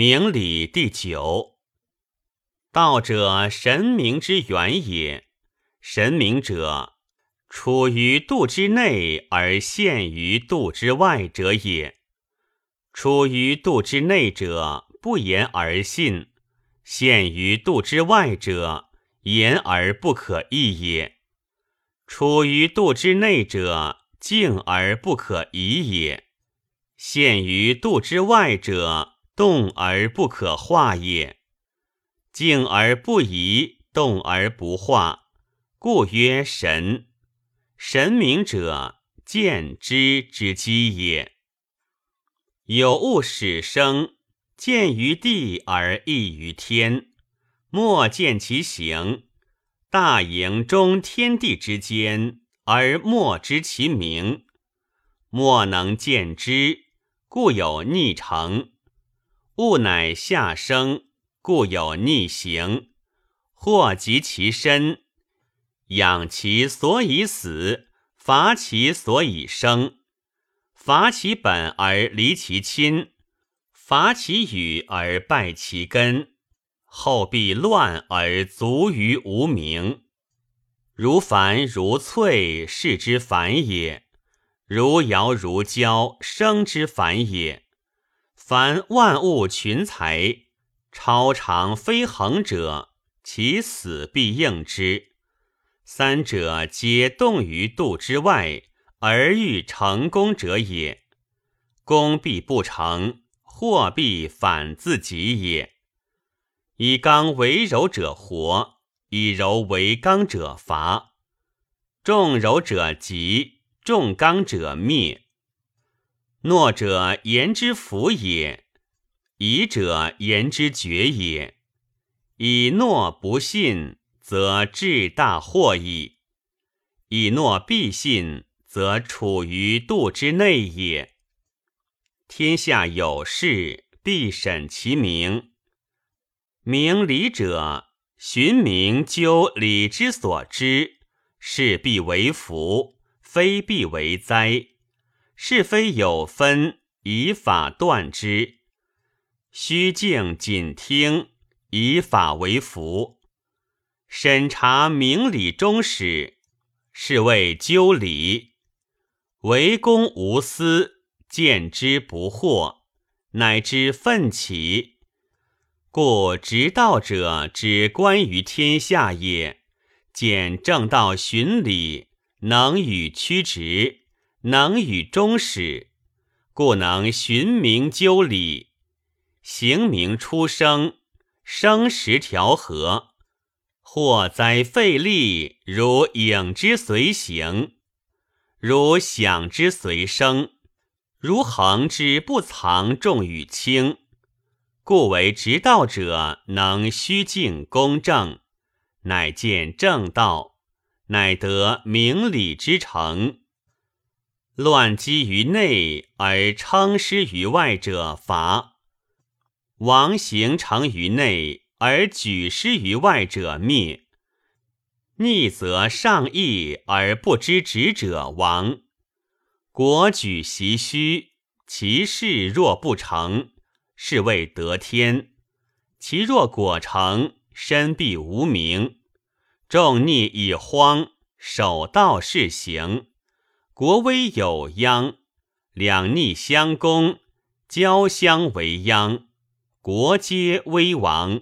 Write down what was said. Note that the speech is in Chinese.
明理第九。道者，神明之源也。神明者，处于度之内而现于度之外者也。处于度之内者，不言而信；现于度之外者，言而不可议也。处于度之内者，静而不可移也；现于度之外者，动而不可化也。静而不移，动而不化，故曰神。神明者，见之之机也。有物始生，见于地而异于天，莫见其形。大营中天地之间，而莫知其名。莫能见之，故有逆成。物乃下生，故有逆行。祸及其身，养其所以死，伐其所以生。伐其本而离其亲，伐其羽而败其根。后必乱而卒于无名。如凡如翠，是之繁也；如瑶如胶，生之繁也。凡万物群才，超常非恒者，其死必应之。三者皆动于度之外，而欲成功者也。功必不成，祸必反自己也。以刚为柔者活，以柔为刚者伐。重柔者急，重刚者灭。诺者言之福也，疑者言之绝也。以诺不信，则至大祸矣；以诺必信，则处于度之内也。天下有事，必审其明。明理者，寻明究理之所知，是必为福，非必为灾。是非有分，以法断之；虚静谨听，以法为福。审查明理中始，是谓究理。为公无私，见之不惑，乃知奋起。故执道者，之观于天下也。见正道循理，能与曲直。能与终始，故能寻名究理，行名出生，生时调和。祸灾费力，如影之随形，如响之随声，如恒之不藏重与轻。故为直道者，能虚静公正，乃见正道，乃得明理之成。乱积于内而称师于外者伐；王行成于内而举失于外者灭。逆则上义而不知止者亡。国举袭虚，其事若不成，是谓得天；其若果成，身必无名。众逆以荒，守道是行。国威有殃，两逆相攻，交相为殃，国皆危亡。